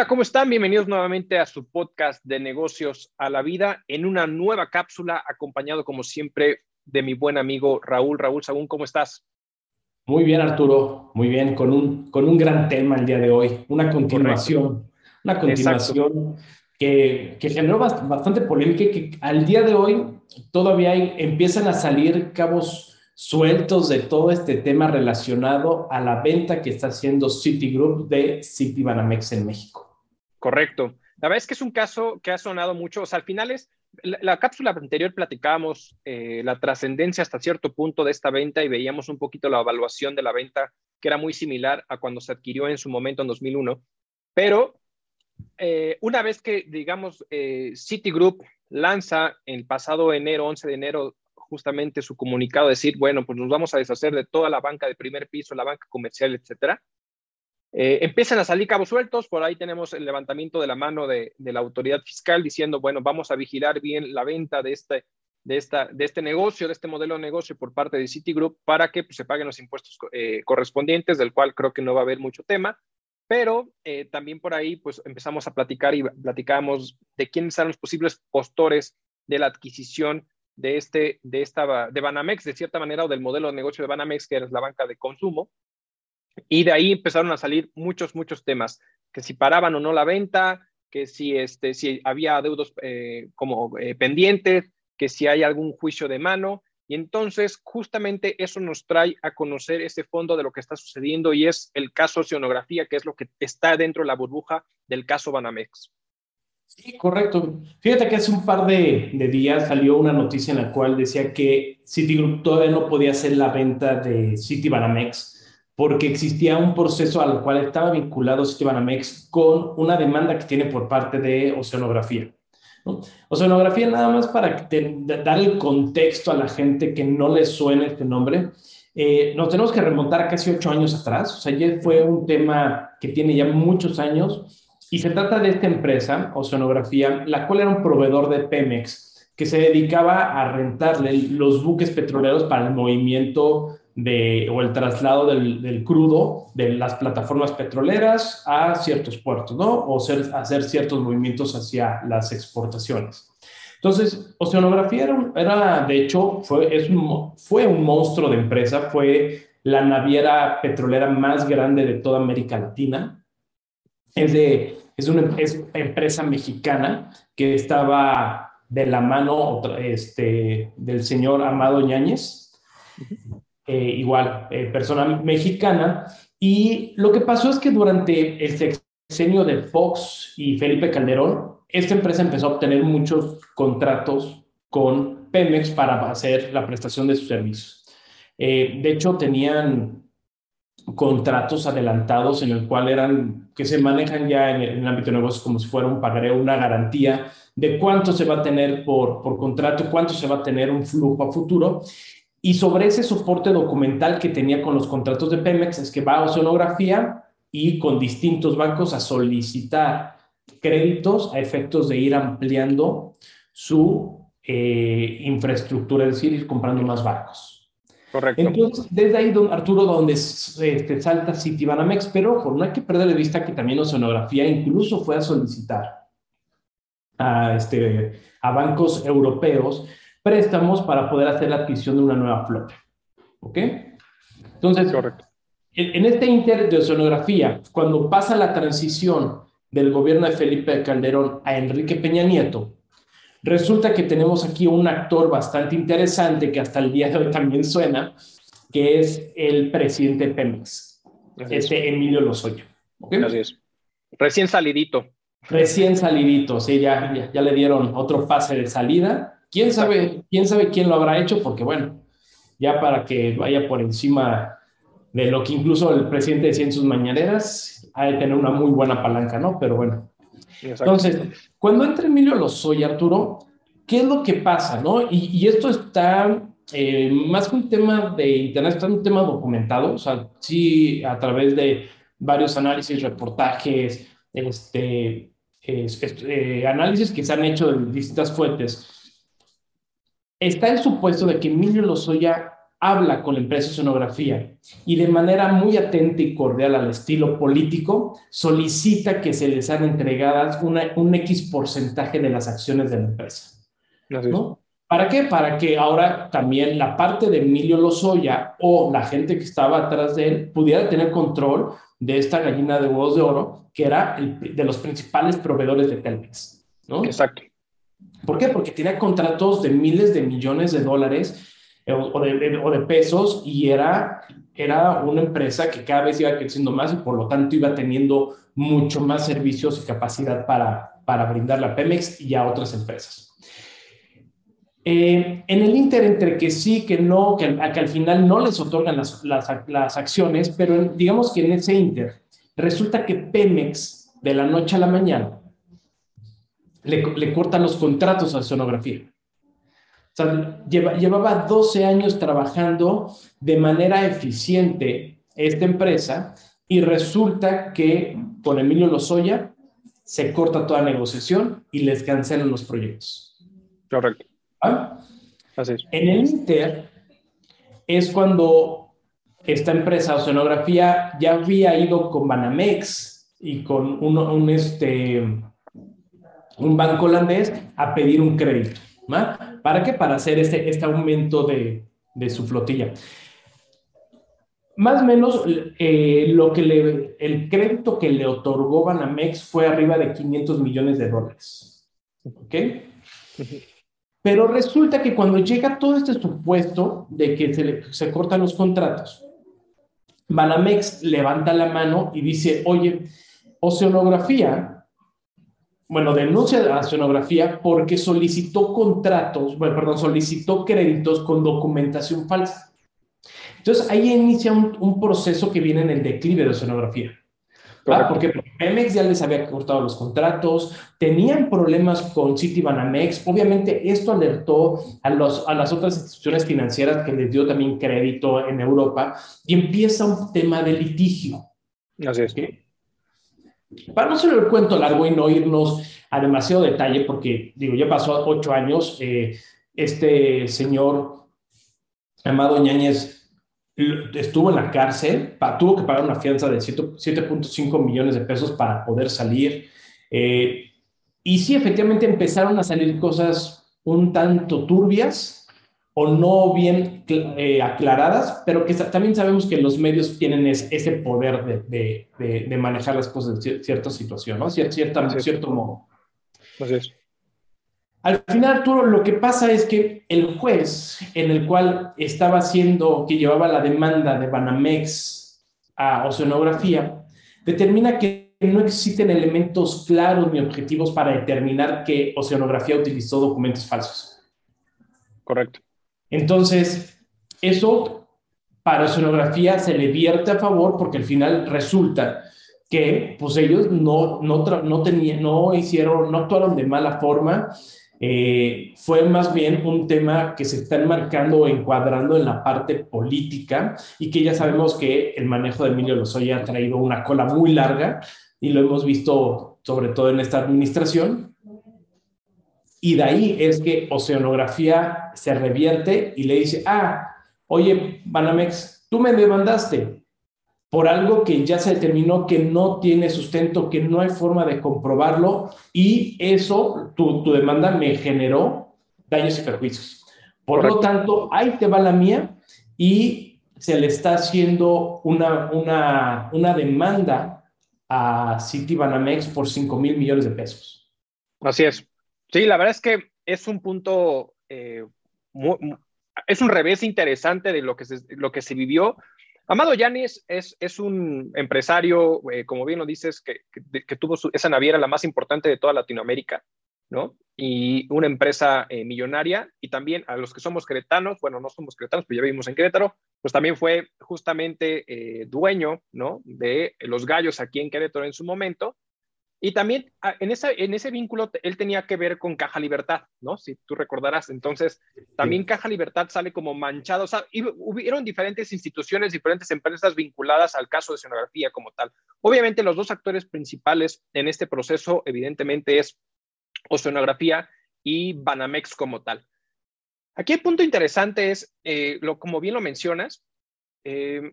Hola, ¿cómo están? Bienvenidos nuevamente a su podcast de negocios a la vida en una nueva cápsula, acompañado como siempre de mi buen amigo Raúl. Raúl Sagún, ¿cómo estás? Muy bien, Arturo, muy bien, con un, con un gran tema el día de hoy, una continuación, una continuación que, que, generó bastante polémica y que al día de hoy todavía empiezan a salir cabos sueltos de todo este tema relacionado a la venta que está haciendo Citigroup de Citibanamex en México. Correcto. La verdad es que es un caso que ha sonado mucho. O sea, al final es, la, cápsula anterior platicábamos eh, la trascendencia hasta cierto punto de esta venta y veíamos un poquito la evaluación de la venta, que era muy similar a cuando se adquirió en su momento en 2001. Pero eh, una vez que, digamos, eh, Citigroup lanza el pasado enero, 11 de enero justamente su comunicado, decir, bueno, pues nos vamos a deshacer de toda la banca de primer piso, la banca comercial, etcétera. Eh, empiezan a salir cabos sueltos, por ahí tenemos el levantamiento de la mano de, la autoridad fiscal diciendo, bueno, vamos a vigilar bien la venta de este, de, esta, de este negocio, de este modelo de negocio por parte de Citigroup para que pues, se paguen los impuestos eh, correspondientes, del cual creo que no va a haber mucho tema. Pero eh, también por ahí pues empezamos a platicar y platicamos de quiénes eran los posibles postores de la adquisición de, este, de, esta, de Banamex, de cierta manera, o del modelo de negocio de Banamex, que es la banca de consumo. Y de ahí empezaron a salir muchos, muchos temas, que si paraban o no la venta, que si, este, si había deudos eh, como eh, pendientes, que si hay algún juicio de mano. Y entonces, justamente eso nos trae a conocer ese fondo de lo que está sucediendo y es el caso Oceanografía, que es lo que está dentro de la burbuja del caso Banamex. Sí, correcto. Fíjate que hace un par de, días salió una noticia en la cual decía que Citigroup todavía no podía hacer la venta de Citibanamex porque existía un proceso al cual estaba vinculado Citibanamex con una demanda que tiene por parte de Oceanografía. Oceanografía, nada más para dar el contexto a la gente que no le suene este nombre, eh, nos tenemos que remontar casi ocho años atrás, o sea, ya fue un tema que tiene ya muchos años y se trata de esta empresa, Oceanografía, la cual era un proveedor de Pemex que se dedicaba a rentarle los buques petroleros para el movimiento de, o el traslado del, crudo de las plataformas petroleras a ciertos puertos, ¿no? O hacer ciertos movimientos hacia las exportaciones. Entonces, Oceanografía era, de hecho, fue, es fue un monstruo de empresa, fue la naviera petrolera más grande de toda América Latina. Es de es una empresa mexicana que estaba de la mano este, del señor Amado Ñáñez, eh, igual, eh, persona mexicana. Y lo que pasó es que durante el sexenio de Fox y Felipe Calderón, esta empresa empezó a obtener muchos contratos con Pemex para hacer la prestación de sus servicios. Eh, de hecho, tenían contratos adelantados en el cual eran, que se manejan ya en el, ámbito de negocios como si fuera un pagaré, una garantía de cuánto se va a tener por, por contrato, cuánto se va a tener un flujo a futuro. Y sobre ese soporte documental que tenía con los contratos de Pemex es que va a Oceanografía y con distintos bancos a solicitar créditos a efectos de ir ampliando su eh, infraestructura, es decir, ir comprando más barcos. Correcto. Entonces, desde ahí, don Arturo, donde este, salta Citibanamex, pero ojo, no hay que perder de vista que también Oceanografía incluso fue a solicitar a, este, a bancos europeos préstamos para poder hacer la adquisición de una nueva flota. ¿Ok? Entonces, Correcto. En, este inter de Oceanografía, cuando pasa la transición del gobierno de Felipe Calderón a Enrique Peña Nieto, Resulta que tenemos aquí un actor bastante interesante que hasta el día de hoy también suena, que es el presidente Pemex, este Emilio Lozoya. Así es. Recién salidito. Recién salidito, sí, ya, ya, le dieron otro pase de salida. ¿Quién sabe, ¿Quién sabe quién lo habrá hecho? Porque bueno, ya para que vaya por encima de lo que incluso el presidente decía en sus mañaneras, hay de tener una muy buena palanca, ¿no? Pero bueno. Entonces, cuando entra Emilio Lozoya, Arturo, ¿qué es lo que pasa? ¿no? Y, esto está eh, más que un tema de Internet, está un tema documentado, o sea, sí, a través de varios análisis, reportajes, este, eh, análisis que se han hecho de distintas fuentes. Está el supuesto de que Emilio Lozoya habla con la empresa Oceanografía y de manera muy atenta y cordial al estilo político, solicita que se les sean entregadas un X porcentaje de las acciones de la empresa. ¿no? ¿Para qué? Para que ahora también la parte de Emilio Lozoya o la gente que estaba atrás de él pudiera tener control de esta gallina de huevos de oro, que era el, de los principales proveedores de Telmex. ¿no? Exacto. ¿Por qué? Porque tenía contratos de miles de millones de dólares eh, o de, pesos y era, era una empresa que cada vez iba creciendo más y por lo tanto iba teniendo mucho más servicios y capacidad para, para brindarle a Pemex y a otras empresas. Eh, en el Inter, entre que sí, que no, que, que al final no les otorgan las, las, las, acciones, pero digamos que en ese Inter resulta que Pemex, de la noche a la mañana, le, le cortan los contratos a sonografía. O sea, llevaba 12 años trabajando de manera eficiente esta empresa y resulta que con Emilio Lozoya se corta toda negociación y les cancelan los proyectos. Correcto. ¿Ah? En el Inter es cuando esta empresa Oceanografía ya había ido con Banamex y con un, este, un banco holandés a pedir un crédito. ¿Para qué? Para hacer este, este aumento de, de su flotilla. Más o menos eh, lo que le, el crédito que le otorgó Banamex fue arriba de 500 millones de dólares. ¿Ok? Pero resulta que cuando llega todo este supuesto de que se, se cortan los contratos, Banamex levanta la mano y dice, oye, Oceanografía, bueno, denuncia la Oceanografía porque solicitó contratos, bueno, perdón, solicitó créditos con documentación falsa. Entonces ahí inicia un, un proceso que viene en el declive de Oceanografía. ¿Ah? Porque Pemex ya les había cortado los contratos, tenían problemas con Citibanamex. Obviamente, esto alertó a, los, a las otras instituciones financieras que les dio también crédito en Europa y empieza un tema de litigio. Así es. Para no ser el cuento largo y no irnos a demasiado detalle, porque digo, ya pasó ocho años, eh, este señor Amado Ñáñez estuvo en la cárcel, tuvo que pagar una fianza de 7.5 millones de pesos para poder salir. Eh, y sí, efectivamente empezaron a salir cosas un tanto turbias o no bien eh, aclaradas, pero que también sabemos que los medios tienen ese poder de, de, manejar las cosas en cierta situación, ¿no? Cierta, cierto modo. Así es. Al final, Arturo, lo que pasa es que el juez en el cual estaba haciendo, que llevaba la demanda de Banamex a Oceanografía, determina que no existen elementos claros ni objetivos para determinar que Oceanografía utilizó documentos falsos. Correcto. Entonces, eso para Oceanografía se le vierte a favor porque al final resulta que pues ellos no, no, no, no hicieron, no actuaron de mala forma, eh, fue más bien un tema que se está enmarcando o encuadrando en la parte política y que ya sabemos que el manejo de Emilio Lozoya ha traído una cola muy larga y lo hemos visto sobre todo en esta administración. Y de ahí es que Oceanografía se revierte y le dice, ah, oye, Banamex, tú me demandaste, por algo que ya se determinó que no tiene sustento, que no hay forma de comprobarlo y eso, tu, tu demanda me generó daños y perjuicios. Por lo tanto, ahí te va la mía y se le está haciendo una, una, una demanda a Citibanamex por 5 mil millones de pesos. Así es. Sí, la verdad es que es un punto, eh, es un revés interesante de lo que se, lo que se vivió Amado Yanis es, es un empresario, eh, como bien lo dices, que, que, tuvo esa naviera la más importante de toda Latinoamérica, ¿no? Y una empresa eh, millonaria. Y también a los que somos queretanos, bueno, no somos queretanos, pero ya vivimos en Querétaro, pues también fue justamente dueño, ¿no? De los gallos aquí en Querétaro en su momento. Y también en, esa, en ese vínculo él tenía que ver con Caja Libertad, ¿no? Si tú recordarás. Entonces, también Caja Libertad sale como manchado. O sea, hubieron diferentes instituciones, diferentes empresas vinculadas al caso de escenografía como tal. Obviamente, los dos actores principales en este proceso, evidentemente, es Oceanografía y Banamex como tal. Aquí el punto interesante es, eh, lo, como bien lo mencionas, eh,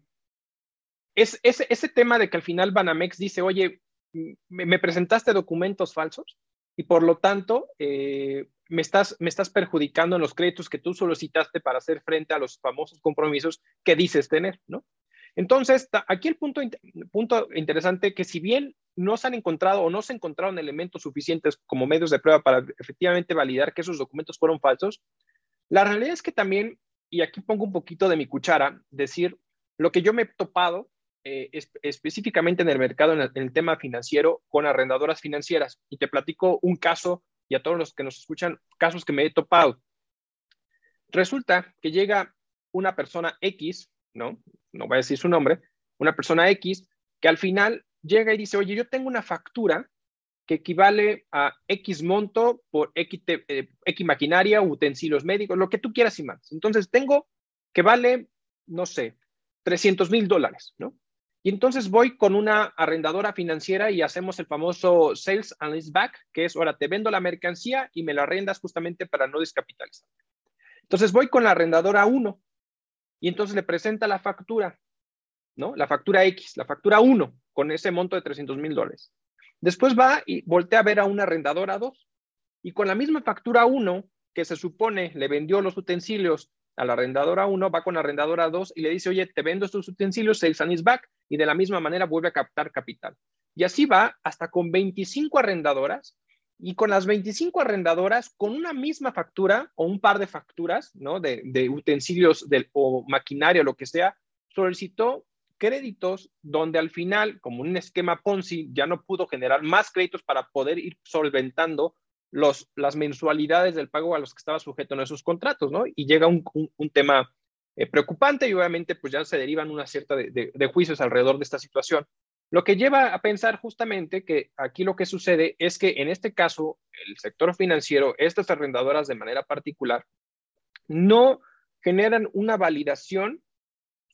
es, ese tema de que al final Banamex dice, oye, me, presentaste documentos falsos y por lo tanto eh, me, estás, me estás perjudicando en los créditos que tú solicitaste para hacer frente a los famosos compromisos que dices tener, ¿no? Entonces, aquí el punto, punto interesante que si bien no se han encontrado o no se encontraron elementos suficientes como medios de prueba para efectivamente validar que esos documentos fueron falsos, la realidad es que también, y aquí pongo un poquito de mi cuchara, decir, lo que yo me he topado eh, específicamente en el mercado, en el, tema financiero, con arrendadoras financieras. Y te platico un caso, y a todos los que nos escuchan, casos que me he topado. Resulta que llega una persona X, ¿no? No voy a decir su nombre, una persona X, que al final llega y dice, oye, yo tengo una factura que equivale a X monto por X, eh, X maquinaria, utensilios médicos, lo que tú quieras y más. Entonces tengo que vale, no sé, 300 mil dólares, ¿no? Y entonces voy con una arrendadora financiera y hacemos el famoso sales and lease back, que es, ahora te vendo la mercancía y me la arrendas justamente para no descapitalizar. Entonces voy con la arrendadora 1 y entonces le presenta la factura, ¿no? La factura X, la factura 1, con ese monto de 300 mil dólares. Después va y voltea a ver a una arrendadora 2 y con la misma factura 1, que se supone le vendió los utensilios a la arrendadora 1, va con la arrendadora 2 y le dice, oye, te vendo estos utensilios, sales and back, y de la misma manera vuelve a captar capital. Y así va hasta con 25 arrendadoras y con las 25 arrendadoras, con una misma factura o un par de facturas, ¿no? De, de utensilios del, o maquinaria o lo que sea, solicitó créditos donde al final, como un esquema Ponzi, ya no pudo generar más créditos para poder ir solventando los, las mensualidades del pago a los que estaba sujeto en esos contratos, ¿no? Y llega un, un, tema eh, preocupante y obviamente pues ya se derivan una cierta de, de, juicios alrededor de esta situación. Lo que lleva a pensar justamente que aquí lo que sucede es que en este caso el sector financiero, estas arrendadoras de manera particular, no generan una validación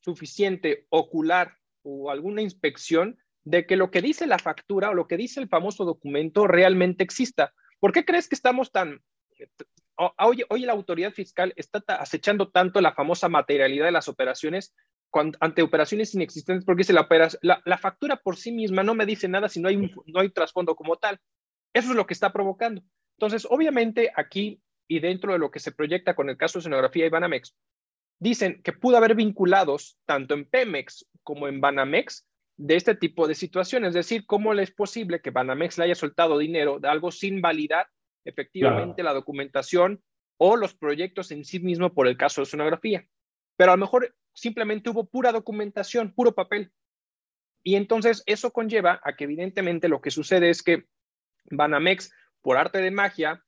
suficiente ocular o alguna inspección de que lo que dice la factura o lo que dice el famoso documento realmente exista. ¿Por qué crees que estamos tan... Hoy, hoy la autoridad fiscal está acechando tanto la famosa materialidad de las operaciones ante operaciones inexistentes porque dice la, la, la, factura por sí misma no me dice nada si no hay, no hay trasfondo como tal. Eso es lo que está provocando. Entonces, obviamente aquí y dentro de lo que se proyecta con el caso de escenografía y Banamex, dicen que pudo haber vinculados tanto en Pemex como en Banamex de este tipo de situaciones. Es decir, ¿cómo es posible que Banamex le haya soltado dinero de algo sin validar efectivamente la documentación o los proyectos en sí mismo por el caso de sonografía? Pero a lo mejor simplemente hubo pura documentación, puro papel. Y entonces eso conlleva a que evidentemente lo que sucede es que Banamex, por arte de magia,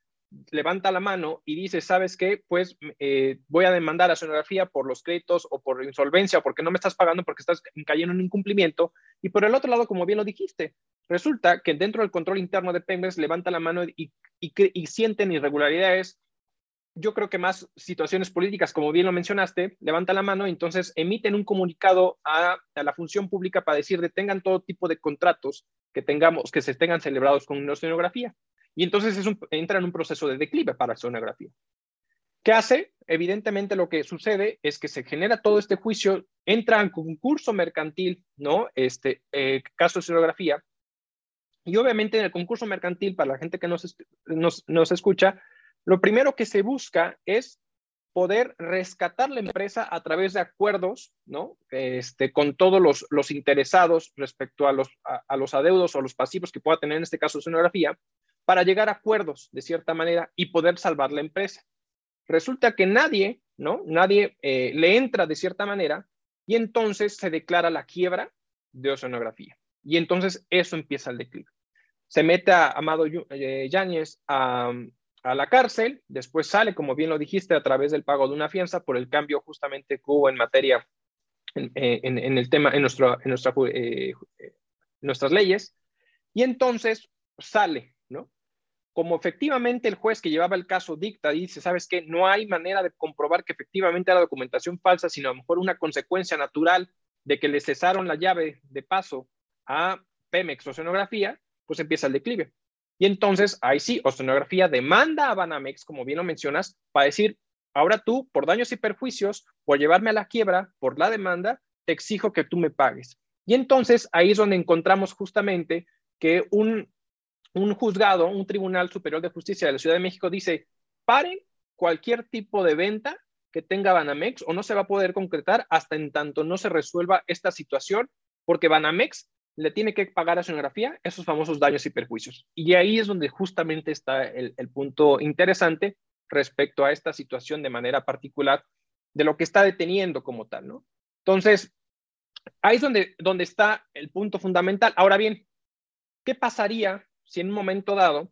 levanta la mano y dice, ¿sabes qué? Pues eh, voy a demandar a Sonografía por los créditos o por insolvencia o porque no me estás pagando porque estás cayendo en incumplimiento. Y por el otro lado, como bien lo dijiste, resulta que dentro del control interno de Pemex levanta la mano y, sienten irregularidades. Yo creo que más situaciones políticas, como bien lo mencionaste, levanta la mano entonces emiten un comunicado a, la función pública para decir detengan todo tipo de contratos que tengamos, que se tengan celebrados con una escenografía. Y entonces es entra en un proceso de declive para la sonografía. ¿Qué hace? Evidentemente lo que sucede es que se genera todo este juicio, entra en concurso mercantil, ¿no? Este eh, caso de sonografía. Y obviamente en el concurso mercantil, para la gente que nos, nos, nos escucha, lo primero que se busca es poder rescatar la empresa a través de acuerdos, ¿no? Este, con todos los, los interesados respecto a los, a, los adeudos o los pasivos que pueda tener en este caso sonografía, para llegar a acuerdos de cierta manera y poder salvar la empresa. Resulta que nadie, ¿no? Nadie eh, le entra de cierta manera y entonces se declara la quiebra de oceanografía. Y entonces eso empieza el declive. Se mete a Amado eh, Yáñez a, la cárcel, después sale, como bien lo dijiste, a través del pago de una fianza por el cambio justamente que hubo en materia, en, eh, el tema, en, nuestro, en nuestra, nuestras leyes, y entonces sale. Como efectivamente el juez que llevaba el caso dicta, dice, ¿sabes qué? No hay manera de comprobar que efectivamente era documentación falsa, sino a lo mejor una consecuencia natural de que le cesaron la llave de paso a Pemex Oceanografía, pues empieza el declive. Y entonces, ahí sí, Oceanografía demanda a Banamex, como bien lo mencionas, para decir, ahora tú, por daños y perjuicios, por llevarme a la quiebra, por la demanda, te exijo que tú me pagues. Y entonces ahí es donde encontramos justamente que un, un juzgado, un tribunal superior de justicia de la Ciudad de México dice, paren cualquier tipo de venta que tenga Banamex o no se va a poder concretar hasta en tanto no se resuelva esta situación, porque Banamex le tiene que pagar a Sonografía esos famosos daños y perjuicios. Y ahí es donde justamente está el, el punto interesante respecto a esta situación de manera particular de lo que está deteniendo como tal, ¿no? Entonces, ahí es donde, donde está el punto fundamental. Ahora bien, ¿qué pasaría si en un momento dado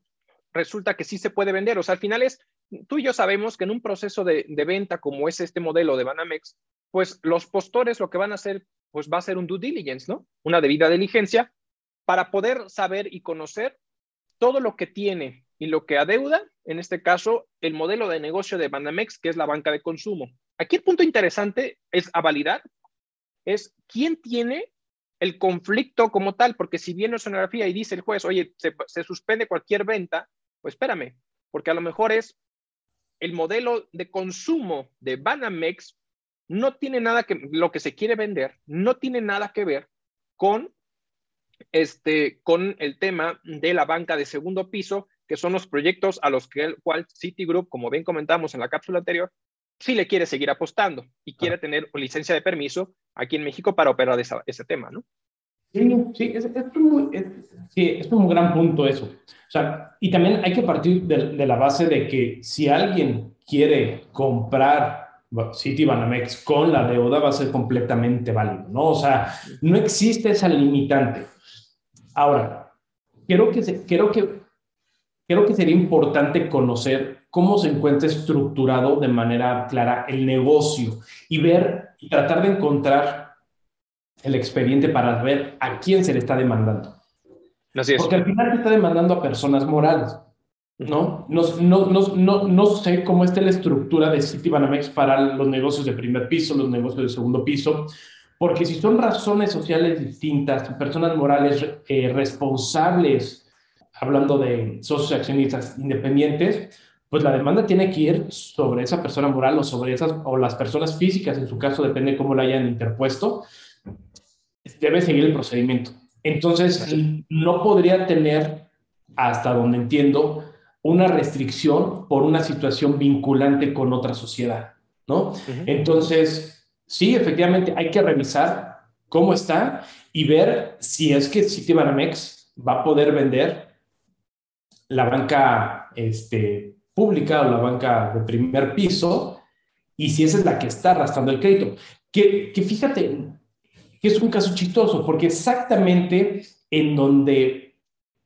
resulta que sí se puede vender? O sea, al final es, tú y yo sabemos que en un proceso de, de venta como es este modelo de Banamex, pues los postores lo que van a hacer, pues va a ser un due diligence, ¿no? Una debida diligencia para poder saber y conocer todo lo que tiene y lo que adeuda, en este caso, el modelo de negocio de Banamex, que es la banca de consumo. Aquí el punto interesante es a validar es quién tiene el conflicto como tal, porque si viene sonografía y dice el juez, oye, se, se, suspende cualquier venta, pues espérame, porque a lo mejor es el modelo de consumo de Banamex no tiene nada que, lo que se quiere vender, no tiene nada que ver con este, con el tema de la banca de segundo piso, que son los proyectos a los que el cual Citigroup, como bien comentamos en la cápsula anterior, sí le quiere seguir apostando y quiere tener licencia de permiso aquí en México para operar esa, ese tema, ¿no? Sí, sí, es, es, muy, es, sí, es un gran punto eso. O sea, y también hay que partir de, de la base de que si alguien quiere comprar Citibanamex con la deuda va a ser completamente válido, ¿no? O sea, no existe esa limitante. Ahora, creo que, creo que, creo que sería importante conocer cómo se encuentra estructurado de manera clara el negocio y ver y tratar de encontrar el expediente para ver a quién se le está demandando. Así es. Porque al final se está demandando a personas morales, ¿no? No, no, no, no, no sé cómo está la estructura de Citibanamex para los negocios de primer piso, los negocios de segundo piso, porque si son razones sociales distintas, personas morales eh, responsables, hablando de socios accionistas independientes, pues la demanda tiene que ir sobre esa persona moral o sobre esas, o las personas físicas, en su caso, depende de cómo la hayan interpuesto, debe seguir el procedimiento. Entonces, no podría tener, hasta donde entiendo, una restricción por una situación vinculante con otra sociedad, ¿no? Uh -huh. Entonces, sí, efectivamente, hay que revisar cómo está y ver si es que Citibanamex va a poder vender la banca este, pública o la banca de primer piso, y si esa es la que está arrastrando el crédito. Que, que fíjate que es un caso chistoso, porque exactamente en donde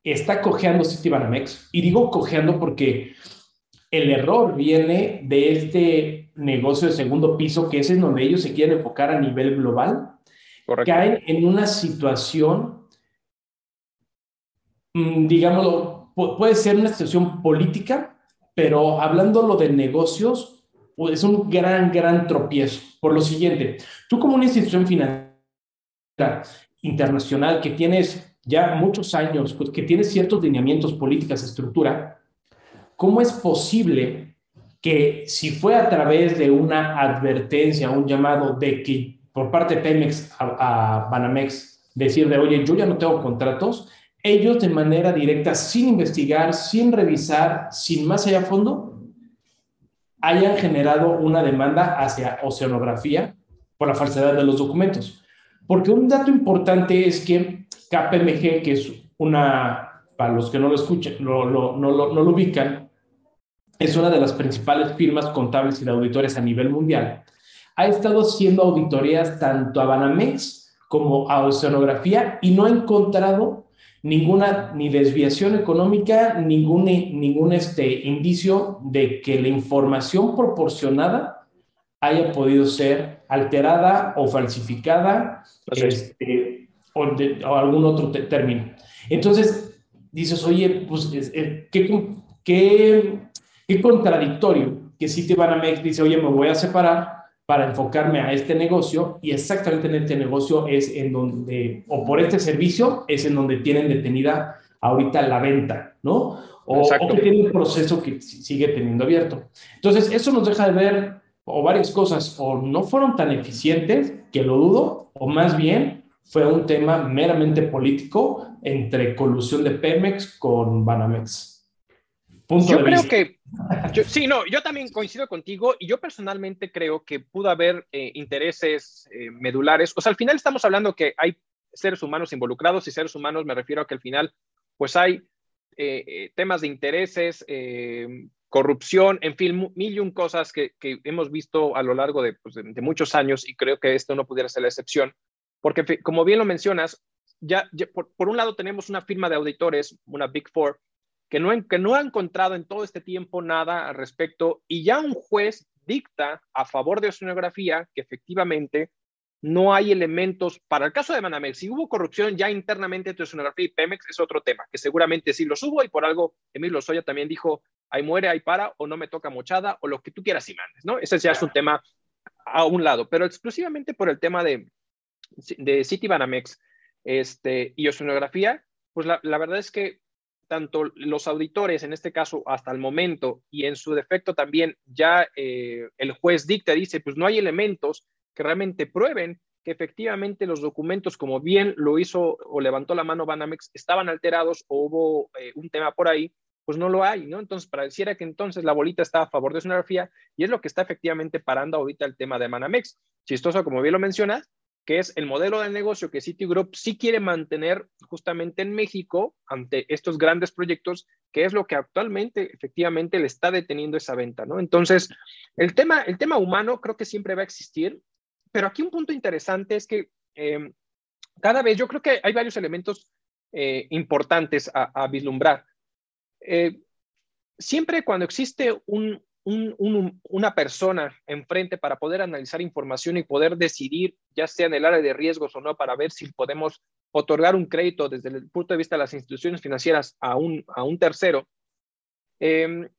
está cojeando Citibanamex, y digo cojeando porque el error viene de este negocio de segundo piso, que es en donde ellos se quieren enfocar a nivel global, Correcto. caen en una situación, mm, digámoslo, puede ser una situación política, pero hablándolo de negocios, es un gran, gran tropiezo. Por lo siguiente, tú como una institución financiera internacional que tienes ya muchos años, pues, que tienes ciertos lineamientos, políticas, estructura, ¿cómo es posible que si fue a través de una advertencia, un llamado de que por parte de Pemex a, a Banamex, decir de, oye, yo ya no tengo contratos, ellos de manera directa, sin investigar, sin revisar, sin más allá a fondo, hayan generado una demanda hacia oceanografía por la falsedad de los documentos. Porque un dato importante es que KPMG, que es una, para los que no lo escuchan, lo, no, lo, no lo ubican, es una de las principales firmas contables y de auditores a nivel mundial, ha estado haciendo auditorías tanto a Banamex como a Oceanografía y no ha encontrado ninguna ni desviación económica, ningún, ningún este, indicio de que la información proporcionada haya podido ser alterada o falsificada este, o, de, o, algún otro término. Entonces, dices, oye, pues, ¿qué, qué, qué contradictorio que si te van a dice, oye, me voy a separar para enfocarme a este negocio y exactamente en este negocio es en donde, o por este servicio, es en donde tienen detenida ahorita la venta, ¿no? o, que tiene un proceso que sigue teniendo abierto. Entonces, eso nos deja de ver o varias cosas, o no fueron tan eficientes, que lo dudo, o más bien fue un tema meramente político entre colusión de Pemex con Banamex. Yo creo que, sí, no, yo también coincido contigo y yo personalmente creo que pudo haber eh, intereses eh, medulares. O sea, al final estamos hablando que hay seres humanos involucrados y seres humanos me refiero a que al final, pues hay eh, temas de intereses, corrupción, en fin, mil y un cosas que, hemos visto a lo largo pues, de, muchos años y creo que esto no pudiera ser la excepción, porque como bien lo mencionas, ya, por, un lado tenemos una firma de auditores, una Big Four, que no, que no ha encontrado en todo este tiempo nada al respecto y ya un juez dicta a favor de oceanografía que efectivamente no hay elementos, para el caso de Manamex, si hubo corrupción ya internamente entre Oceanografía y Pemex, es otro tema, que seguramente sí los hubo y por algo Emilio Lozoya también dijo, ahí muere, ahí para, o no me toca mochada, o lo que tú quieras y mandes, ¿no? Ese ya es un tema a un lado, pero exclusivamente por el tema de, de City Banamex este, y oceanografía, pues la, la verdad es que tanto los auditores, en este caso hasta el momento, y en su defecto también ya eh, el juez dicta, dice, pues no hay elementos que realmente prueben que efectivamente los documentos, como bien lo hizo o levantó la mano Banamex, estaban alterados o hubo eh, un tema por ahí, pues no lo hay, ¿no? Entonces, pareciera que entonces la bolita está a favor de sonografía y es lo que está efectivamente parando ahorita el tema de Banamex. Chistoso, como bien lo mencionas, que es el modelo de negocio que Citigroup sí quiere mantener justamente en México ante estos grandes proyectos, que es lo que actualmente efectivamente le está deteniendo esa venta, ¿no? Entonces, el tema, el tema humano creo que siempre va a existir pero aquí un punto interesante es que em, cada vez yo creo que hay varios elementos eh, importantes a, vislumbrar. Eh, siempre cuando existe una persona enfrente para poder analizar información y poder decidir, ya sea en el área de riesgos o no, para ver si podemos otorgar un crédito desde el punto de vista de las instituciones financieras a un, a un tercero, em,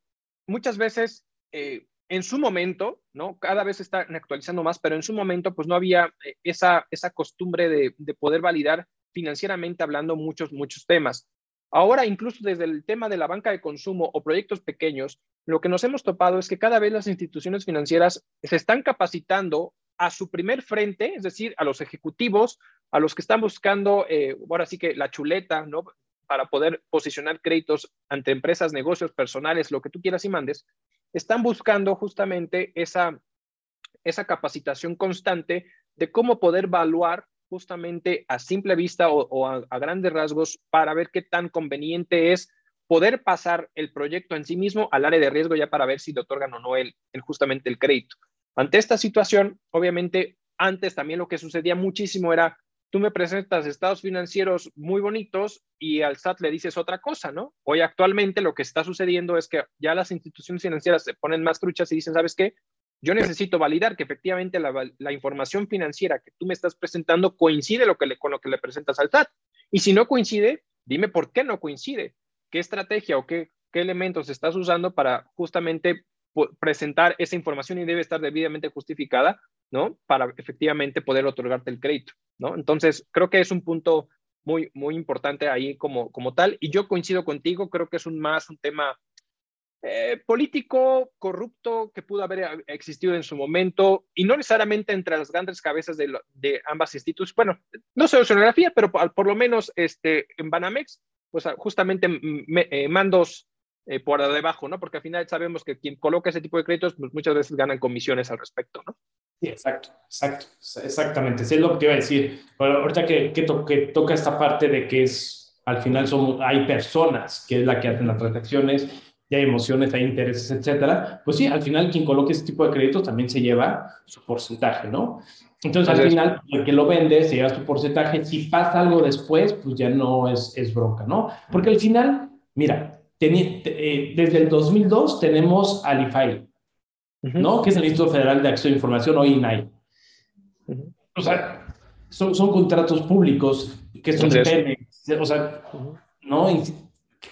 muchas veces eh, en su momento, ¿no? Cada vez están actualizando más, pero en su momento, pues no había eh, esa, esa costumbre de, de poder validar financieramente hablando muchos, muchos temas. Ahora, incluso desde el tema de la banca de consumo o proyectos pequeños, lo que nos hemos topado es que cada vez las instituciones financieras se están capacitando a su primer frente, es decir, a los ejecutivos, a los que están buscando, eh, ahora sí que la chuleta, ¿no? Para poder posicionar créditos ante empresas, negocios, personales, lo que tú quieras y mandes, están buscando justamente esa, esa capacitación constante de cómo poder evaluar justamente a simple vista o, a, grandes rasgos para ver qué tan conveniente es poder pasar el proyecto en sí mismo al área de riesgo ya para ver si le otorgan o no el, justamente el crédito. Ante esta situación, obviamente, antes también lo que sucedía muchísimo era tú me presentas estados financieros muy bonitos y al SAT le dices otra cosa, ¿no? Hoy actualmente lo que está sucediendo es que ya las instituciones financieras se ponen más truchas y dicen, ¿sabes qué? Yo necesito validar que efectivamente la, información financiera que tú me estás presentando coincide con lo que le presentas al SAT. Y si no coincide, dime por qué no coincide, qué estrategia o qué, qué elementos estás usando para justamente presentar esa información y debe estar debidamente justificada, ¿no? Para efectivamente poder otorgarte el crédito, ¿no? Entonces, creo que es un punto muy, muy importante ahí como, como tal. Y yo coincido contigo, creo que es un más un tema eh, político, corrupto, que pudo haber existido en su momento, y no necesariamente entre las grandes cabezas de, de ambas instituciones. Bueno, no sé oceanografía, pero por, lo menos este, en Banamex, pues justamente eh, mandos eh, por debajo, ¿no? Porque al final sabemos que quien coloca ese tipo de créditos, pues muchas veces ganan comisiones al respecto, ¿no? Sí, exacto, exacto, exactamente. Sí, es lo que te iba a decir. ahorita que, que, toca esta parte de que es, al final son, hay personas que es la que hacen las transacciones, y hay emociones, hay intereses, etcétera, pues sí, al final quien coloque ese tipo de créditos también se lleva su porcentaje, ¿no? Entonces, al final, el que lo vende se lleva su porcentaje. Si pasa algo después, pues ya no es, es bronca, ¿no? Porque al final, mira, eh, desde el 2002 tenemos al IFAI, ¿no? Que es el Instituto Federal de Acceso a Información, o INAI. O sea, son, son, contratos públicos que son de o sea, ¿no?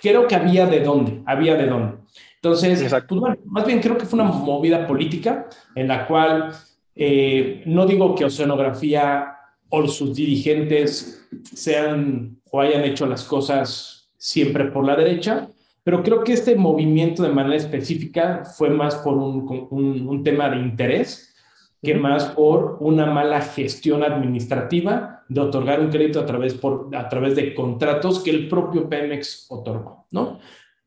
Creo que había de dónde, había de dónde. Entonces, pues, bueno, más bien creo que fue una movida política en la cual eh, no digo que Oceanografía o sus dirigentes sean o hayan hecho las cosas siempre por la derecha, pero creo que este movimiento de manera específica fue más por un, un, tema de interés que más por una mala gestión administrativa de otorgar un crédito a través, por, a través de contratos que el propio Pemex otorgó, ¿no?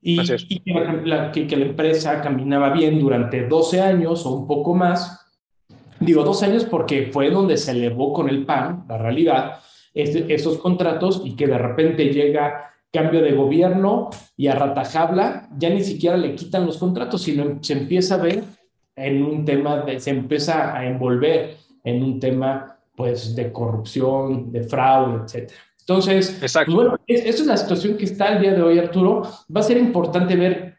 Y, y que, la, que, la empresa caminaba bien durante 12 años o un poco más. Digo 12 años porque fue donde se elevó con el PAN, la realidad, esos contratos y que de repente llega cambio de gobierno y a ratajabla ya ni siquiera le quitan los contratos, sino se empieza a ver en un tema, de, se empieza a envolver en un tema pues de corrupción, de fraude, etc. Entonces, pues, bueno, esa es la situación que está el día de hoy, Arturo. Va a ser importante ver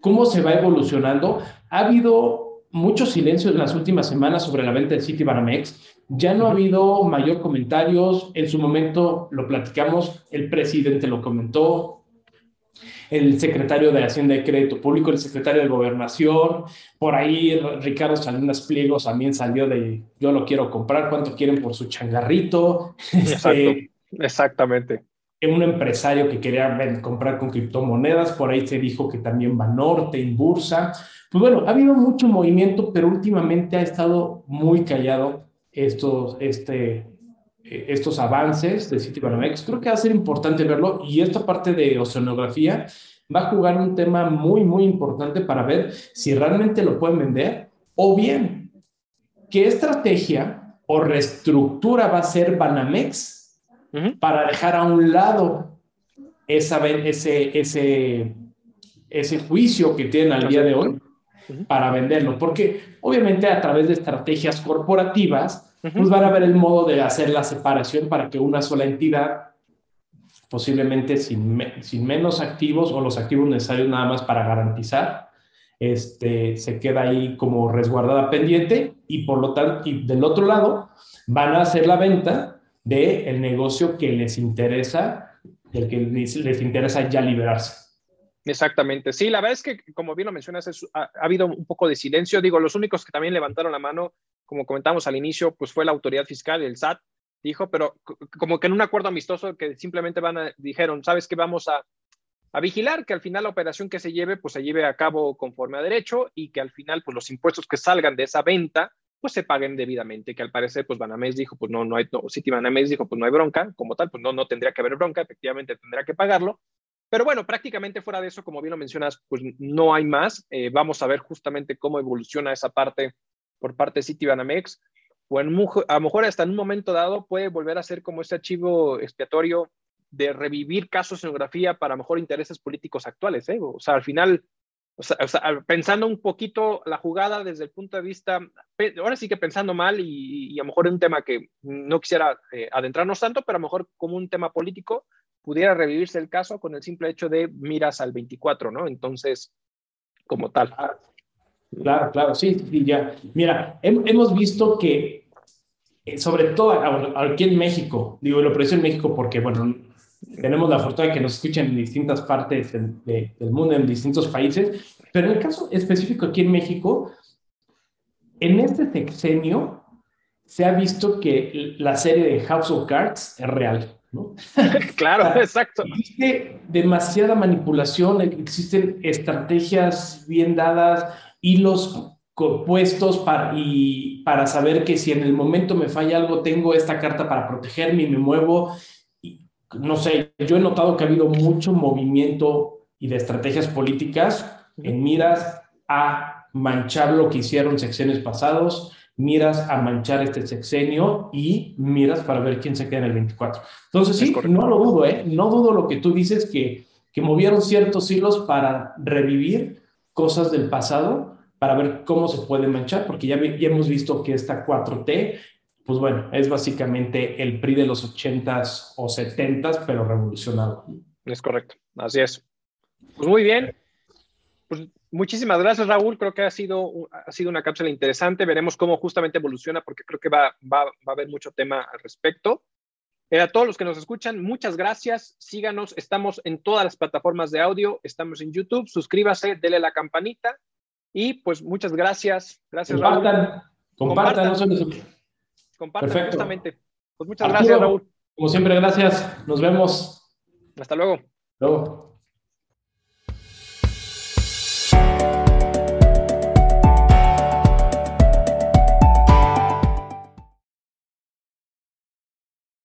cómo se va evolucionando. Ha habido mucho silencio en las últimas semanas sobre la venta del City Banamex. Ya no ha habido mayor comentarios. En su momento lo platicamos, el presidente lo comentó, el secretario de Hacienda de Crédito Público, el secretario de Gobernación, por ahí Ricardo Salinas Pliegos también salió de yo lo quiero comprar, cuánto quieren por su changarrito. Este, Exactamente. Un empresario que quería comprar con criptomonedas, por ahí se dijo que también va norte en bursa. Pues bueno, ha habido mucho movimiento, pero últimamente ha estado muy callado estos, este, estos avances de Citibanamex. Creo que va a ser importante verlo y esta parte de oceanografía va a jugar un tema muy, muy importante para ver si realmente lo pueden vender o bien qué estrategia o reestructura va a ser Banamex para dejar a un lado esa, ese, ese, ese juicio que tienen al día de hoy para venderlo. Porque obviamente a través de estrategias corporativas, pues van a ver el modo de hacer la separación para que una sola entidad, posiblemente sin, sin menos activos o los activos necesarios nada más para garantizar, este, se queda ahí como resguardada pendiente y por lo tanto, y del otro lado, van a hacer la venta del el negocio que les interesa, del que les interesa ya liberarse. Exactamente. Sí, la verdad es que, como bien lo mencionas, ha, ha, habido un poco de silencio. Digo, los únicos que también levantaron la mano como comentamos al inicio, pues fue la autoridad fiscal, el SAT, dijo, pero como que en un acuerdo amistoso que simplemente van a, dijeron, ¿sabes qué? Vamos a, a vigilar que al final la operación que se lleve, pues se lleve a cabo conforme a derecho y que al final, pues los impuestos que salgan de esa venta, pues se paguen debidamente, que al parecer, pues Banamex dijo, pues no, no hay, no, City Banamex dijo, pues no hay bronca, como tal, pues no, no tendría que haber bronca, efectivamente tendrá que pagarlo, pero bueno, prácticamente fuera de eso, como bien lo mencionas, pues no hay más. Eh, vamos a ver justamente cómo evoluciona esa parte por parte de Citibanamex, o a lo mejor hasta en un momento dado puede volver a ser como ese archivo expiatorio de revivir casos de escenografía para mejor intereses políticos actuales. ¿eh? O sea, al final, o sea, pensando un poquito la jugada desde el punto de vista, ahora sí que pensando mal y, a lo mejor un tema que no quisiera eh, adentrarnos tanto, pero a lo mejor como un tema político, pudiera revivirse el caso con el simple hecho de miras al 24, ¿no? Entonces, como tal. Claro, claro, sí, sí, ya. Mira, hemos visto que, eh, sobre todo aquí en México, digo, lo precio en México porque, bueno, tenemos la fortuna de que nos escuchen en distintas partes del mundo, en distintos países, pero en el caso específico aquí en México, en este sexenio se ha visto que la serie de House of Cards es real. ¿no? claro, exacto. Existe demasiada manipulación, existen estrategias bien dadas, hilos puestos para, y para saber que si en el momento me falla algo, tengo esta carta para protegerme y me muevo. No sé, yo he notado que ha habido mucho movimiento y de estrategias políticas en miras a manchar lo que hicieron sexenios pasados, miras a manchar este sexenio y miras para ver quién se queda en el 24. Entonces, sí, no lo dudo, ¿eh? No dudo lo que tú dices, que, que movieron ciertos hilos para revivir cosas del pasado para ver cómo se puede manchar, porque ya, ya hemos visto que esta 4T, pues bueno, es básicamente el PRI de los 80s o 70s, pero revolucionado. Es correcto, así es. Pues muy bien. Pues muchísimas gracias, Raúl. Creo que ha sido, ha sido una cápsula interesante. Veremos cómo justamente evoluciona, porque creo que va, va, va a haber mucho tema al respecto. Eh, a todos los que nos escuchan, muchas gracias. Síganos, estamos en todas las plataformas de audio, estamos en YouTube. Suscríbase, dele la campanita. Y pues muchas gracias. Gracias, compartan, Raúl. Compartan, compartan. Compartan justamente. Pues muchas gracias, Raúl. Como siempre, gracias. Nos vemos. Hasta luego. Luego.